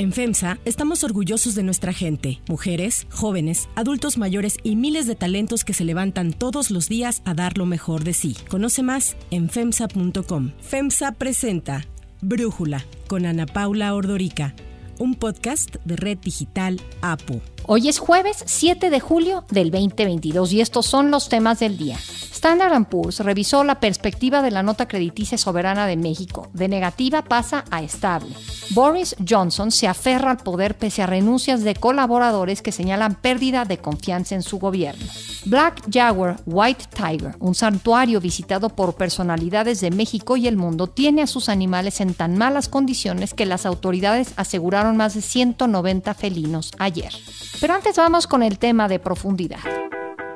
En FEMSA estamos orgullosos de nuestra gente, mujeres, jóvenes, adultos mayores y miles de talentos que se levantan todos los días a dar lo mejor de sí. Conoce más en FEMSA.com. FEMSA presenta Brújula con Ana Paula Ordorica, un podcast de Red Digital APU. Hoy es jueves 7 de julio del 2022 y estos son los temas del día. Standard Poor's revisó la perspectiva de la nota crediticia soberana de México. De negativa pasa a estable. Boris Johnson se aferra al poder pese a renuncias de colaboradores que señalan pérdida de confianza en su gobierno. Black Jaguar White Tiger, un santuario visitado por personalidades de México y el mundo, tiene a sus animales en tan malas condiciones que las autoridades aseguraron más de 190 felinos ayer. Pero antes vamos con el tema de profundidad.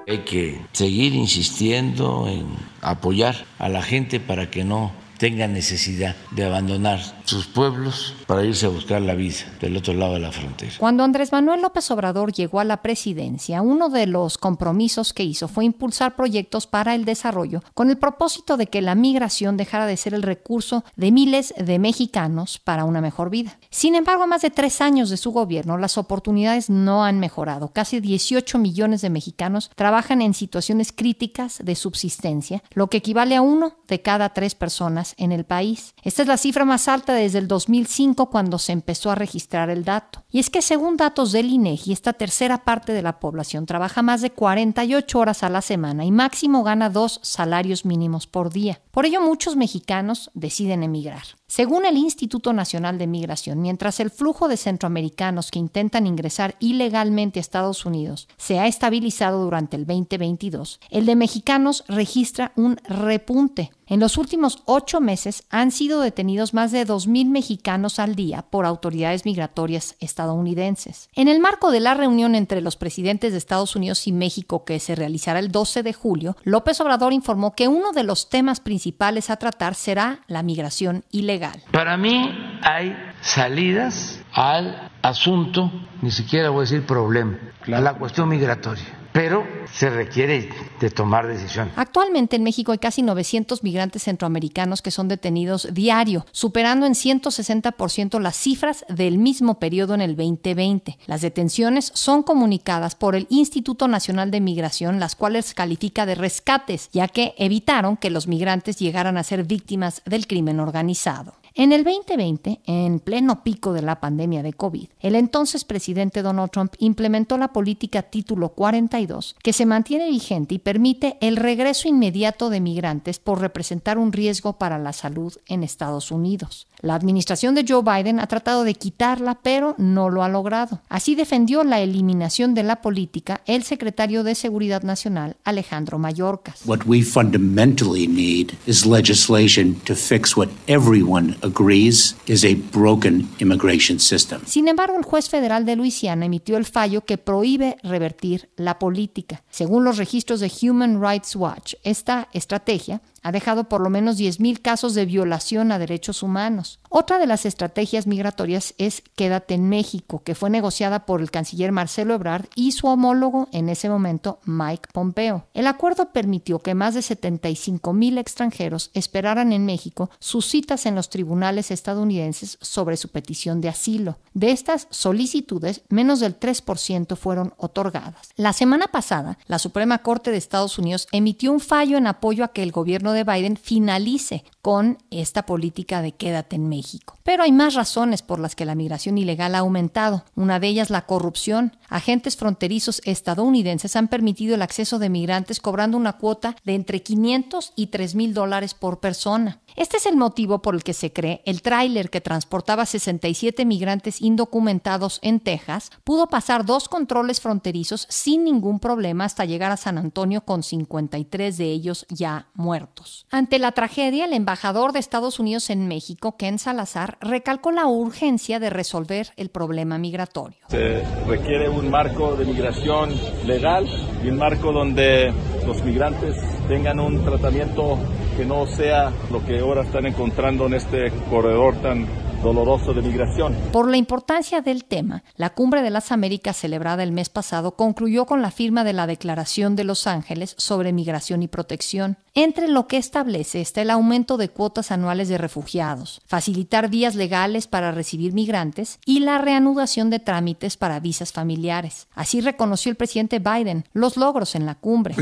Hay que seguir insistiendo en apoyar a la gente para que no tenga necesidad de abandonar sus pueblos para irse a buscar la vida del otro lado de la frontera. Cuando Andrés Manuel López Obrador llegó a la presidencia, uno de los compromisos que hizo fue impulsar proyectos para el desarrollo con el propósito de que la migración dejara de ser el recurso de miles de mexicanos para una mejor vida. Sin embargo, a más de tres años de su gobierno, las oportunidades no han mejorado. Casi 18 millones de mexicanos trabajan en situaciones críticas de subsistencia, lo que equivale a uno de cada tres personas en el país. Esta es la cifra más alta desde el 2005 cuando se empezó a registrar el dato. Y es que según datos del INEGI, esta tercera parte de la población trabaja más de 48 horas a la semana y máximo gana dos salarios mínimos por día. Por ello muchos mexicanos deciden emigrar. Según el Instituto Nacional de Migración, mientras el flujo de centroamericanos que intentan ingresar ilegalmente a Estados Unidos se ha estabilizado durante el 2022, el de mexicanos registra un repunte. En los últimos ocho meses han sido detenidos más de 2.000 mexicanos al día por autoridades migratorias estadounidenses. En el marco de la reunión entre los presidentes de Estados Unidos y México que se realizará el 12 de julio, López Obrador informó que uno de los temas principales a tratar será la migración ilegal. Para mí hay salidas al asunto, ni siquiera voy a decir problema, a la cuestión migratoria pero se requiere de tomar decisión. Actualmente en México hay casi 900 migrantes centroamericanos que son detenidos diario, superando en 160% las cifras del mismo periodo en el 2020. Las detenciones son comunicadas por el Instituto Nacional de Migración, las cuales califica de rescates, ya que evitaron que los migrantes llegaran a ser víctimas del crimen organizado. En el 2020, en pleno pico de la pandemia de COVID, el entonces presidente Donald Trump implementó la política Título 42, que se mantiene vigente y permite el regreso inmediato de migrantes por representar un riesgo para la salud en Estados Unidos. La administración de Joe Biden ha tratado de quitarla, pero no lo ha logrado. Así defendió la eliminación de la política el secretario de Seguridad Nacional, Alejandro Mayorkas. What we fundamentally need is legislation to fix what everyone agrees is a broken immigration system. Sin embargo, el juez federal de Luisiana emitió el fallo que prohíbe revertir la política. Según los registros de Human Rights Watch, esta estrategia ha dejado por lo menos 10.000 casos de violación a derechos humanos. Otra de las estrategias migratorias es Quédate en México, que fue negociada por el canciller Marcelo Ebrard y su homólogo en ese momento, Mike Pompeo. El acuerdo permitió que más de 75.000 extranjeros esperaran en México sus citas en los tribunales estadounidenses sobre su petición de asilo. De estas solicitudes, menos del 3% fueron otorgadas. La semana pasada, la Suprema Corte de Estados Unidos emitió un fallo en apoyo a que el gobierno de Biden finalice con esta política de quédate en México. Pero hay más razones por las que la migración ilegal ha aumentado. Una de ellas la corrupción. Agentes fronterizos estadounidenses han permitido el acceso de migrantes cobrando una cuota de entre 500 y 3 mil dólares por persona. Este es el motivo por el que se cree el tráiler que transportaba 67 migrantes indocumentados en Texas pudo pasar dos controles fronterizos sin ningún problema hasta llegar a San Antonio con 53 de ellos ya muertos. Ante la tragedia, el embajador de Estados Unidos en México, Ken Salazar, recalcó la urgencia de resolver el problema migratorio. Se requiere un marco de migración legal y un marco donde los migrantes tengan un tratamiento que no sea lo que ahora están encontrando en este corredor tan doloroso de migración. Por la importancia del tema, la Cumbre de las Américas celebrada el mes pasado concluyó con la firma de la Declaración de Los Ángeles sobre Migración y Protección. Entre lo que establece está el aumento de cuotas anuales de refugiados, facilitar vías legales para recibir migrantes y la reanudación de trámites para visas familiares. Así reconoció el presidente Biden los logros en la cumbre.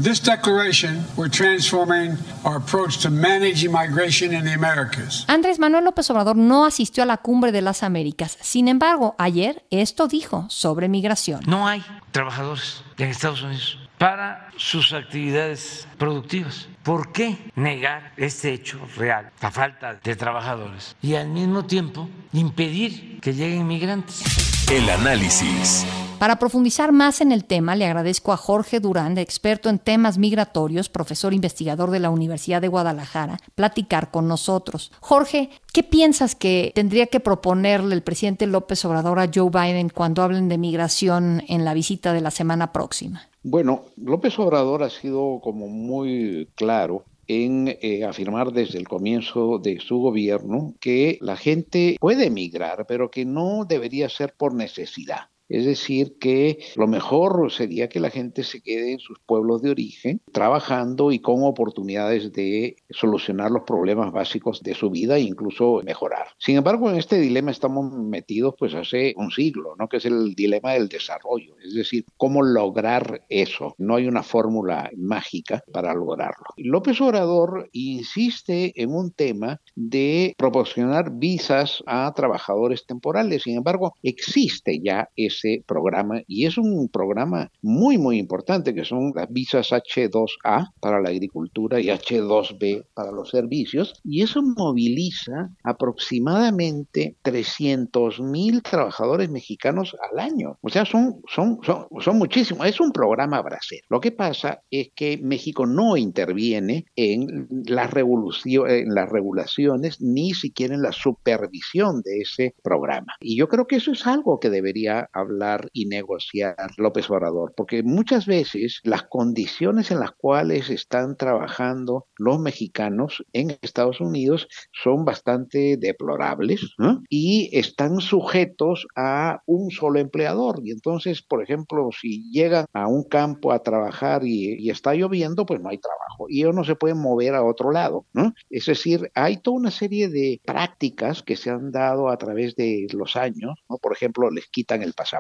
Andrés Manuel López Obrador no asistió a la cumbre de las Américas. Sin embargo, ayer esto dijo sobre migración. No hay trabajadores en Estados Unidos para sus actividades productivas. ¿Por qué negar este hecho real, la falta de trabajadores, y al mismo tiempo impedir que lleguen migrantes? El análisis. Para profundizar más en el tema, le agradezco a Jorge Durán, experto en temas migratorios, profesor investigador de la Universidad de Guadalajara, platicar con nosotros. Jorge, ¿qué piensas que tendría que proponerle el presidente López Obrador a Joe Biden cuando hablen de migración en la visita de la semana próxima? Bueno, López Obrador ha sido como muy claro en eh, afirmar desde el comienzo de su gobierno que la gente puede emigrar, pero que no debería ser por necesidad. Es decir, que lo mejor sería que la gente se quede en sus pueblos de origen, trabajando y con oportunidades de solucionar los problemas básicos de su vida e incluso mejorar. Sin embargo, en este dilema estamos metidos pues hace un siglo, ¿no? Que es el dilema del desarrollo, es decir, cómo lograr eso. No hay una fórmula mágica para lograrlo. López Obrador insiste en un tema de proporcionar visas a trabajadores temporales. Sin embargo, existe ya ese programa y es un programa muy, muy importante que son las visas H2A para la agricultura y H2B para los servicios y eso moviliza aproximadamente 300 mil trabajadores mexicanos al año. O sea, son, son, son, son muchísimos. Es un programa brasileño. Lo que pasa es que México no interviene en las, en las regulaciones ni siquiera en la supervisión de ese programa. Y yo creo que eso es algo que debería hablar y negociar López Obrador, porque muchas veces las condiciones en las cuales están trabajando los mexicanos en Estados Unidos son bastante deplorables y están sujetos a un solo empleador. Y entonces, por ejemplo, si llegan a un campo a trabajar y, está lloviendo, pues no hay trabajo y ellos no se pueden mover a otro lado. Es decir, hay toda una serie de prácticas que se han dado a través de los años. Por ejemplo, les quitan el pasaporte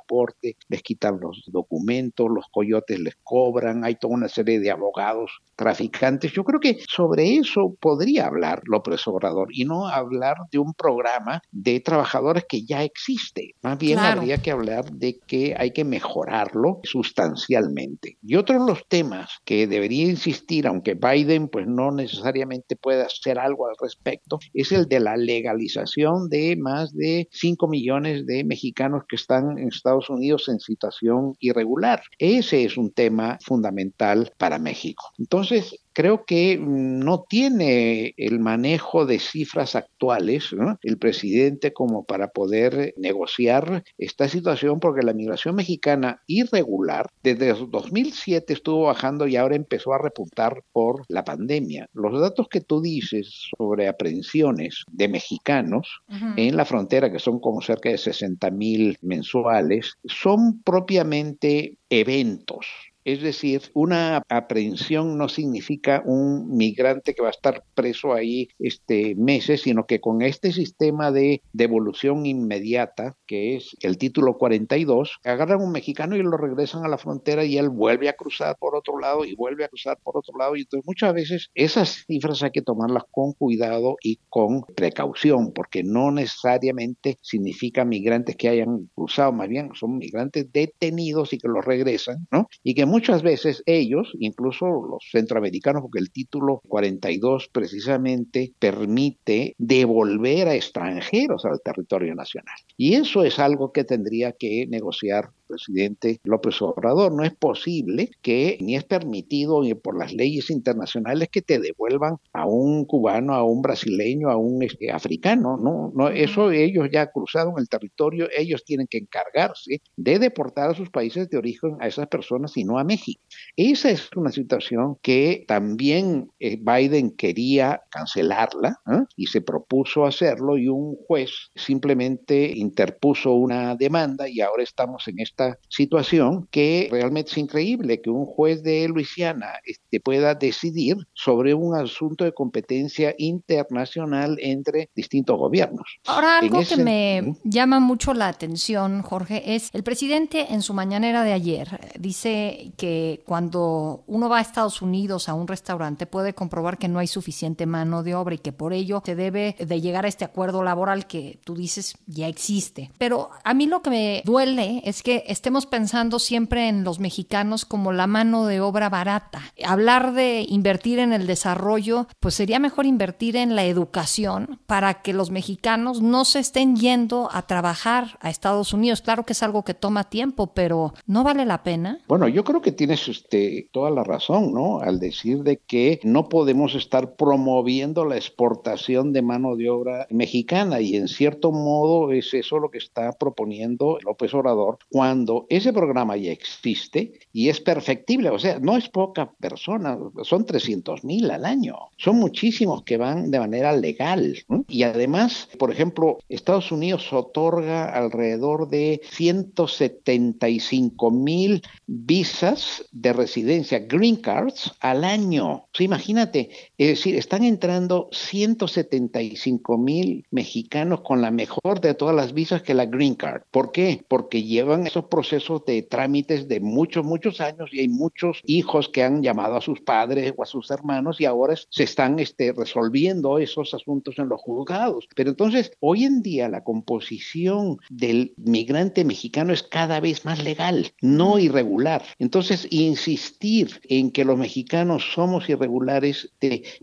les quitan los documentos, los coyotes les cobran, hay toda una serie de abogados traficantes. Yo creo que sobre eso podría hablar López Obrador y no hablar de un programa de trabajadores que ya existe. Más bien habría que hablar de que hay que mejorarlo sustancialmente. Y otro de los temas que debería insistir, aunque Biden pues no necesariamente pueda hacer algo al respecto, es el de la legalización de más de 5 millones de mexicanos que están en Estados Unidos en situación irregular. Ese es un tema fundamental para México. Entonces, creo que no tiene el manejo de cifras actuales el presidente como para poder negociar esta situación porque la migración mexicana irregular desde 2007 estuvo bajando y ahora empezó a repuntar por la pandemia. Los datos que tú dices sobre aprehensiones de mexicanos en la frontera, que son como cerca de 60 mil mensuales, son propiamente eventos es decir, una aprehensión no significa un migrante que va a estar preso ahí este, meses, sino que con este sistema de devolución inmediata, que es el título 42, agarran un mexicano y lo regresan a la frontera y él vuelve a cruzar por otro lado y vuelve a cruzar por otro lado. Y entonces muchas veces esas cifras hay que tomarlas con cuidado y con precaución, porque no necesariamente significa migrantes que hayan cruzado, más bien son migrantes detenidos y que los regresan, ¿no? Y que veces ellos, incluso los centroamericanos, porque el título 42 precisamente permite devolver a extranjeros al territorio nacional. Y eso es algo que tendría que negociar presidente López Obrador. No es posible que ni es permitido ni por las leyes internacionales que te devuelvan a un cubano, a un brasileño, a un este, africano. No, no, eso ellos ya cruzaron el territorio, ellos tienen que encargarse de deportar a sus países de origen a esas personas y no a México. Esa es una situación que también eh, Biden quería cancelarla ¿eh? y se propuso hacerlo y un juez simplemente interpuso una demanda y ahora estamos en esta situación que realmente es increíble que un juez de Luisiana este, pueda decidir sobre un asunto de competencia internacional entre distintos gobiernos. Ahora, algo que me llama mucho la atención, Jorge, es el presidente en su mañanera de ayer dice que cuando uno va a Estados Unidos a un restaurante puede comprobar que no hay suficiente mano de obra y que por ello se debe de llegar a este acuerdo laboral que tú dices ya existe. Pero a mí lo que me duele es que estemos pensando siempre en los mexicanos como la mano de obra barata. Hablar de invertir en el desarrollo, pues sería mejor invertir en la educación para que los mexicanos no se estén yendo a trabajar a Estados Unidos. Claro que es algo que toma tiempo, pero ¿no vale la pena? Bueno, yo creo que tienes este, toda la razón, ¿no? Al decir de que no podemos estar promoviendo la exportación de mano de obra mexicana y en cierto modo es eso lo que está proponiendo López Obrador cuando ese programa ya existe y es perfectible, o sea, no es poca persona, son 300 mil al año, son muchísimos que van de manera legal y además, por ejemplo, Estados Unidos otorga alrededor de 175 mil visas de residencia, green cards, al año. imagínate, es decir, están entrando 175 mil mexicanos con la mejor de todas las visas que la green card. ¿Por qué? Porque llevan esos procesos de trámites de muchos, muchos años y hay muchos hijos que han llamado a sus padres o a sus hermanos y ahora se están este, resolviendo esos asuntos en los juzgados. Pero entonces, hoy en día la composición del migrante mexicano es cada vez más legal, no irregular. Entonces, insistir en que los mexicanos somos irregulares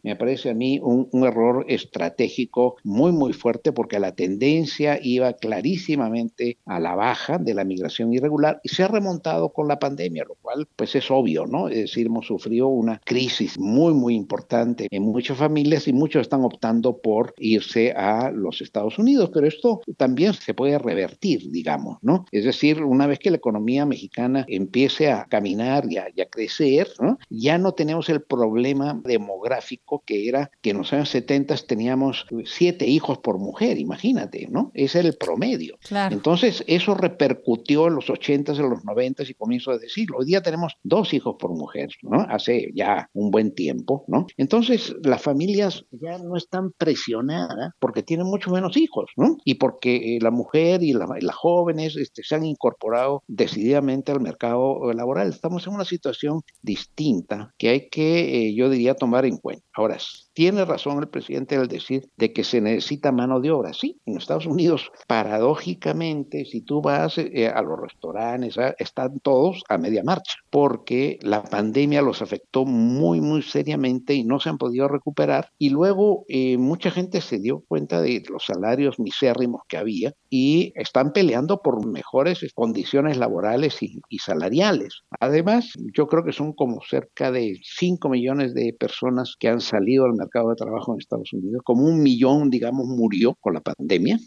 me parece a mí un, un error estratégico muy, muy fuerte porque la tendencia iba clarísimamente a la baja de la migración irregular y se ha remontado con la pandemia, lo cual pues es obvio, ¿no? Es decir, hemos sufrido una crisis muy, muy importante en muchas familias y muchos están optando por irse a los Estados Unidos, pero esto también se puede revertir, digamos, ¿no? Es decir, una vez que la economía mexicana empiece a caminar y a, crecer, ¿no? ya no tenemos el problema demográfico que era que en los años 70 teníamos siete hijos por mujer, imagínate, ¿no? Ese era el promedio. Entonces, eso repercutió en los 80s, en los 90s y comienzo de siglo. Hoy día tenemos dos hijos por mujer, ¿no? Hace ya un buen tiempo, ¿no? Entonces, las familias ya no están presionadas porque tienen mucho menos hijos, ¿no? Y porque eh, la mujer y, las jóvenes este, se han incorporado decididamente al mercado laboral. Estamos en una situación distinta que hay que, eh, yo diría, tomar en cuenta. Ahora, tiene razón el presidente al decir de que se necesita mano de obra. Sí, en Estados Unidos, paradójicamente, si tú vas eh, a los restaurantes, ah, están todos a media marcha, porque la pandemia los afectó muy, muy seriamente y no se han podido recuperar. Y luego eh, mucha gente se dio cuenta de los salarios misérrimos que había y están peleando por mejores condiciones laborales y, y salariales. Además, yo creo que son como cerca de 5 millones de personas que han salido al mercado mercado de trabajo en Estados Unidos, como un millón, digamos, murió con la pandemia,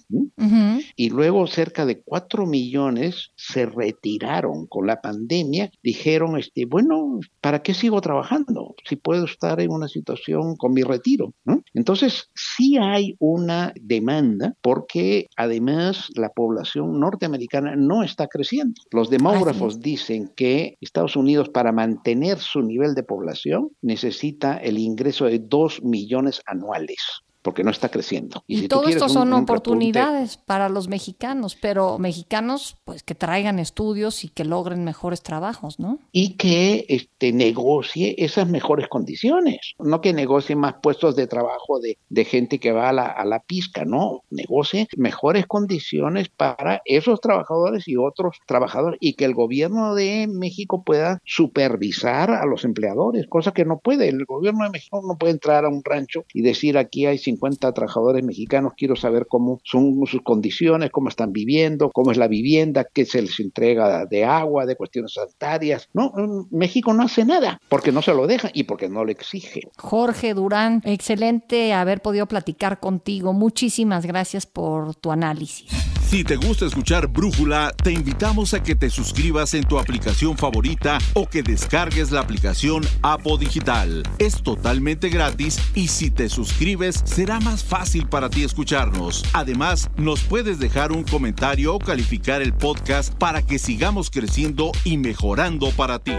y luego cerca de cuatro millones se retiraron con la pandemia, dijeron, este, bueno, ¿para qué sigo trabajando si puedo estar en una situación con mi retiro? Entonces, sí hay una demanda porque además la población norteamericana no está creciendo. Los demógrafos dicen que Estados Unidos para mantener su nivel de población necesita el ingreso de 2 millones anuales porque no está creciendo. Y, todo esto son oportunidades para los mexicanos, pero mexicanos pues que traigan estudios y que logren mejores trabajos, ¿no? Y que este, negocie esas mejores condiciones, no que negocie más puestos de trabajo de, de gente que va a la, a la pizca, no, negocie mejores condiciones para esos trabajadores y otros trabajadores y que el gobierno de México pueda supervisar a los empleadores, cosa que no puede, el gobierno de México no puede entrar a un rancho y decir aquí hay 50 trabajadores mexicanos, quiero saber cómo son sus condiciones, cómo están viviendo, cómo es la vivienda, qué se les entrega de agua, de cuestiones sanitarias. No, México no hace nada porque no se lo deja y porque no lo exige. Jorge Durán, excelente haber podido platicar contigo. Muchísimas gracias por tu análisis. Si te gusta escuchar Brújula, te invitamos a que te suscribas en tu aplicación favorita o que descargues la aplicación Apo Digital. Es totalmente gratis y si te suscribes será más fácil para ti escucharnos. Además, nos puedes dejar un comentario o calificar el podcast para que sigamos creciendo y mejorando para ti.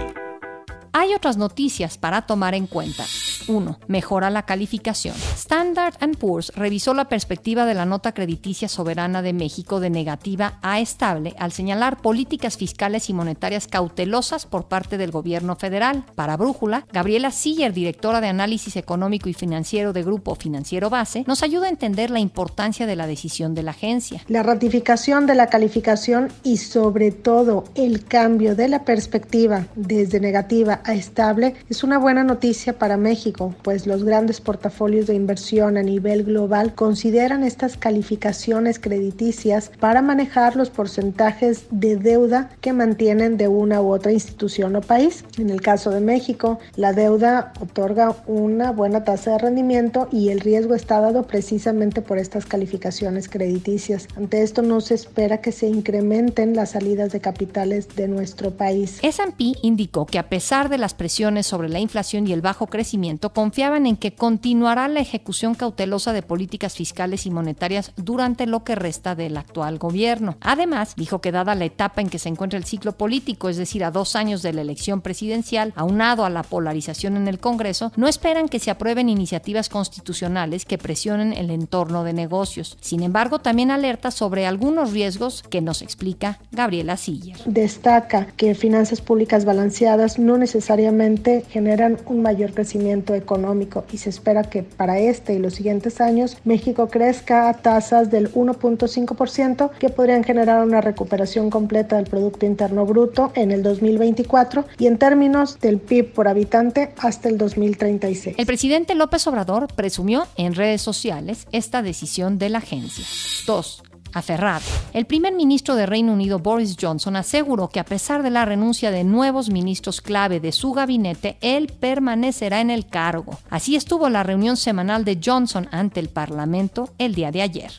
Hay otras noticias para tomar en cuenta. 1. Mejora la calificación. Standard Poor's revisó la perspectiva de la nota crediticia soberana de México de negativa a estable al señalar políticas fiscales y monetarias cautelosas por parte del gobierno federal. Para Brújula, Gabriela Siller, directora de análisis económico y financiero de Grupo Financiero Base, nos ayuda a entender la importancia de la decisión de la agencia. La ratificación de la calificación y sobre todo el cambio de la perspectiva desde negativa estable es una buena noticia para México pues los grandes portafolios de inversión a nivel global consideran estas calificaciones crediticias para manejar los porcentajes de deuda que mantienen de una u otra institución o país. En el caso de México, la deuda otorga una buena tasa de rendimiento y el riesgo está dado precisamente por estas calificaciones crediticias. Ante esto no se espera que se incrementen las salidas de capitales de nuestro país. S&P indicó que a pesar de las presiones sobre la inflación y el bajo crecimiento, confiaban en que continuará la ejecución cautelosa de políticas fiscales y monetarias durante lo que resta del actual gobierno. Además, dijo que dada la etapa en que se encuentra el ciclo político, es decir, a dos años de la elección presidencial, aunado a la polarización en el Congreso, no esperan que se aprueben iniciativas constitucionales que presionen el entorno de negocios. Sin embargo, también alerta sobre algunos riesgos que nos explica Gabriela Siller. Destaca que finanzas públicas balanceadas no necesariamente generan un mayor crecimiento económico y se espera que para este y los siguientes años México crezca a tasas del 1.5% que podrían generar una recuperación completa del Producto Interno Bruto en el 2024 y en términos del PIB por habitante hasta el 2036. El presidente López Obrador presumió en redes sociales esta decisión de la agencia. 2 aferrado. El primer ministro de Reino Unido, Boris Johnson, aseguró que a pesar de la renuncia de nuevos ministros clave de su gabinete, él permanecerá en el cargo. Así estuvo la reunión semanal de Johnson ante el Parlamento el día de ayer.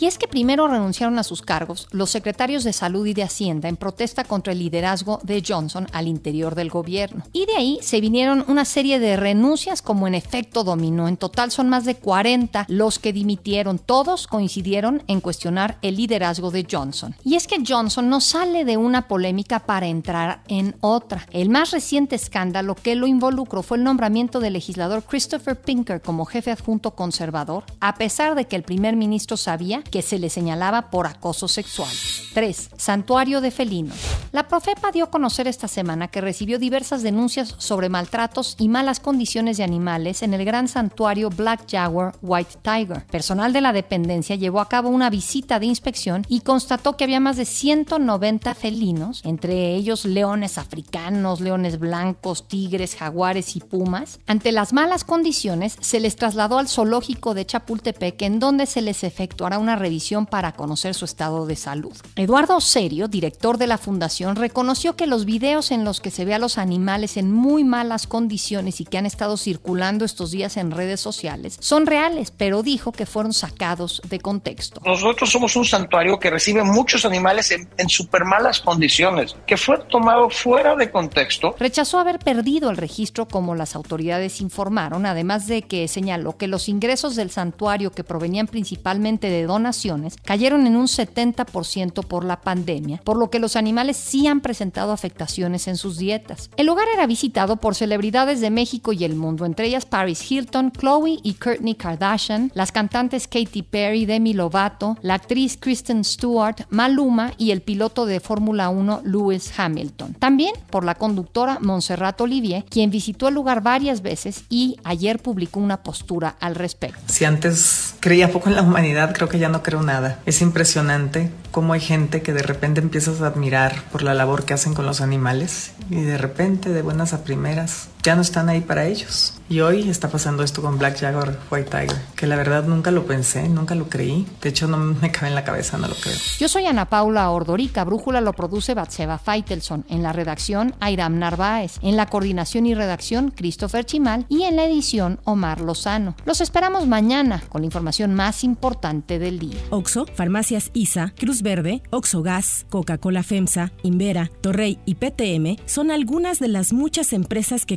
Y es que primero renunciaron a sus cargos los secretarios de Salud y de Hacienda en protesta contra el liderazgo de Johnson al interior del gobierno. Y de ahí se vinieron una serie de renuncias como en efecto dominó. En total son más de 40 los que dimitieron. Todos coincidieron en cuestionar el liderazgo de Johnson. Y es que Johnson no sale de una polémica para entrar en otra. El más reciente escándalo que lo involucró fue el nombramiento del legislador Christopher Pinker como jefe adjunto conservador, a pesar de que el primer ministro sabía que se le señalaba por acoso sexual. 3. Santuario de felinos. La Profepa dio a conocer esta semana que recibió diversas denuncias sobre maltratos y malas condiciones de animales en el gran santuario Black Jaguar White Tiger. Personal de la dependencia llevó a cabo una visita de inspección y constató que había más de 190 felinos, entre ellos leones africanos, leones blancos, tigres, jaguares y pumas. Ante las malas condiciones, se les trasladó al zoológico de Chapultepec, en donde se les efectuará una revisión para conocer su estado de salud. Eduardo Serio, director de la fundación, reconoció que los videos en los que se ve a los animales en muy malas condiciones y que han estado circulando estos días en redes sociales son reales, pero dijo que fueron sacados de contexto. Nosotros somos un santuario que recibe muchos animales en, en súper malas condiciones, que fue tomado fuera de contexto. Rechazó haber perdido el registro como las autoridades informaron, además de que señaló que los ingresos del santuario que provenían principalmente de donaciones cayeron en un 70% por la pandemia, por lo que los animales sí han presentado afectaciones en sus dietas. El lugar era visitado por celebridades celebridades de México y el mundo, entre ellas Paris Hilton, Chloe y Kourtney Kardashian, las cantantes Katy Perry, Demi Lovato, la actriz Kristen Stewart, Maluma y el piloto de Fórmula 1 Lewis Hamilton. También por la conductora Montserrat Olivier, quien visitó el lugar varias veces y ayer publicó una postura al respecto. Si antes creía poco en la humanidad, creo que ya no creo nada. Es impresionante cómo hay gente que de repente empiezas a admirar por la labor que hacen con los animales y de repente, de buenas a primeras, ya no están ahí para ellos. Y hoy está pasando esto con Black Jaguar White Tiger, que la verdad nunca lo pensé, nunca lo creí. De hecho, no me cabe en la cabeza, no lo creo. Yo soy Ana Paula Ordorica, Brújula lo produce Batseba Feitelson, en la redacción Airam Narváez, en la coordinación y redacción Christopher Chimal y en la edición Omar Lozano. Los esperamos mañana con la información más importante del día. Oxo, Farmacias ISA, Cruz Verde, Oxo Gas, Coca-Cola FEMSA, Invera, Torrey y PTM son algunas de las muchas empresas que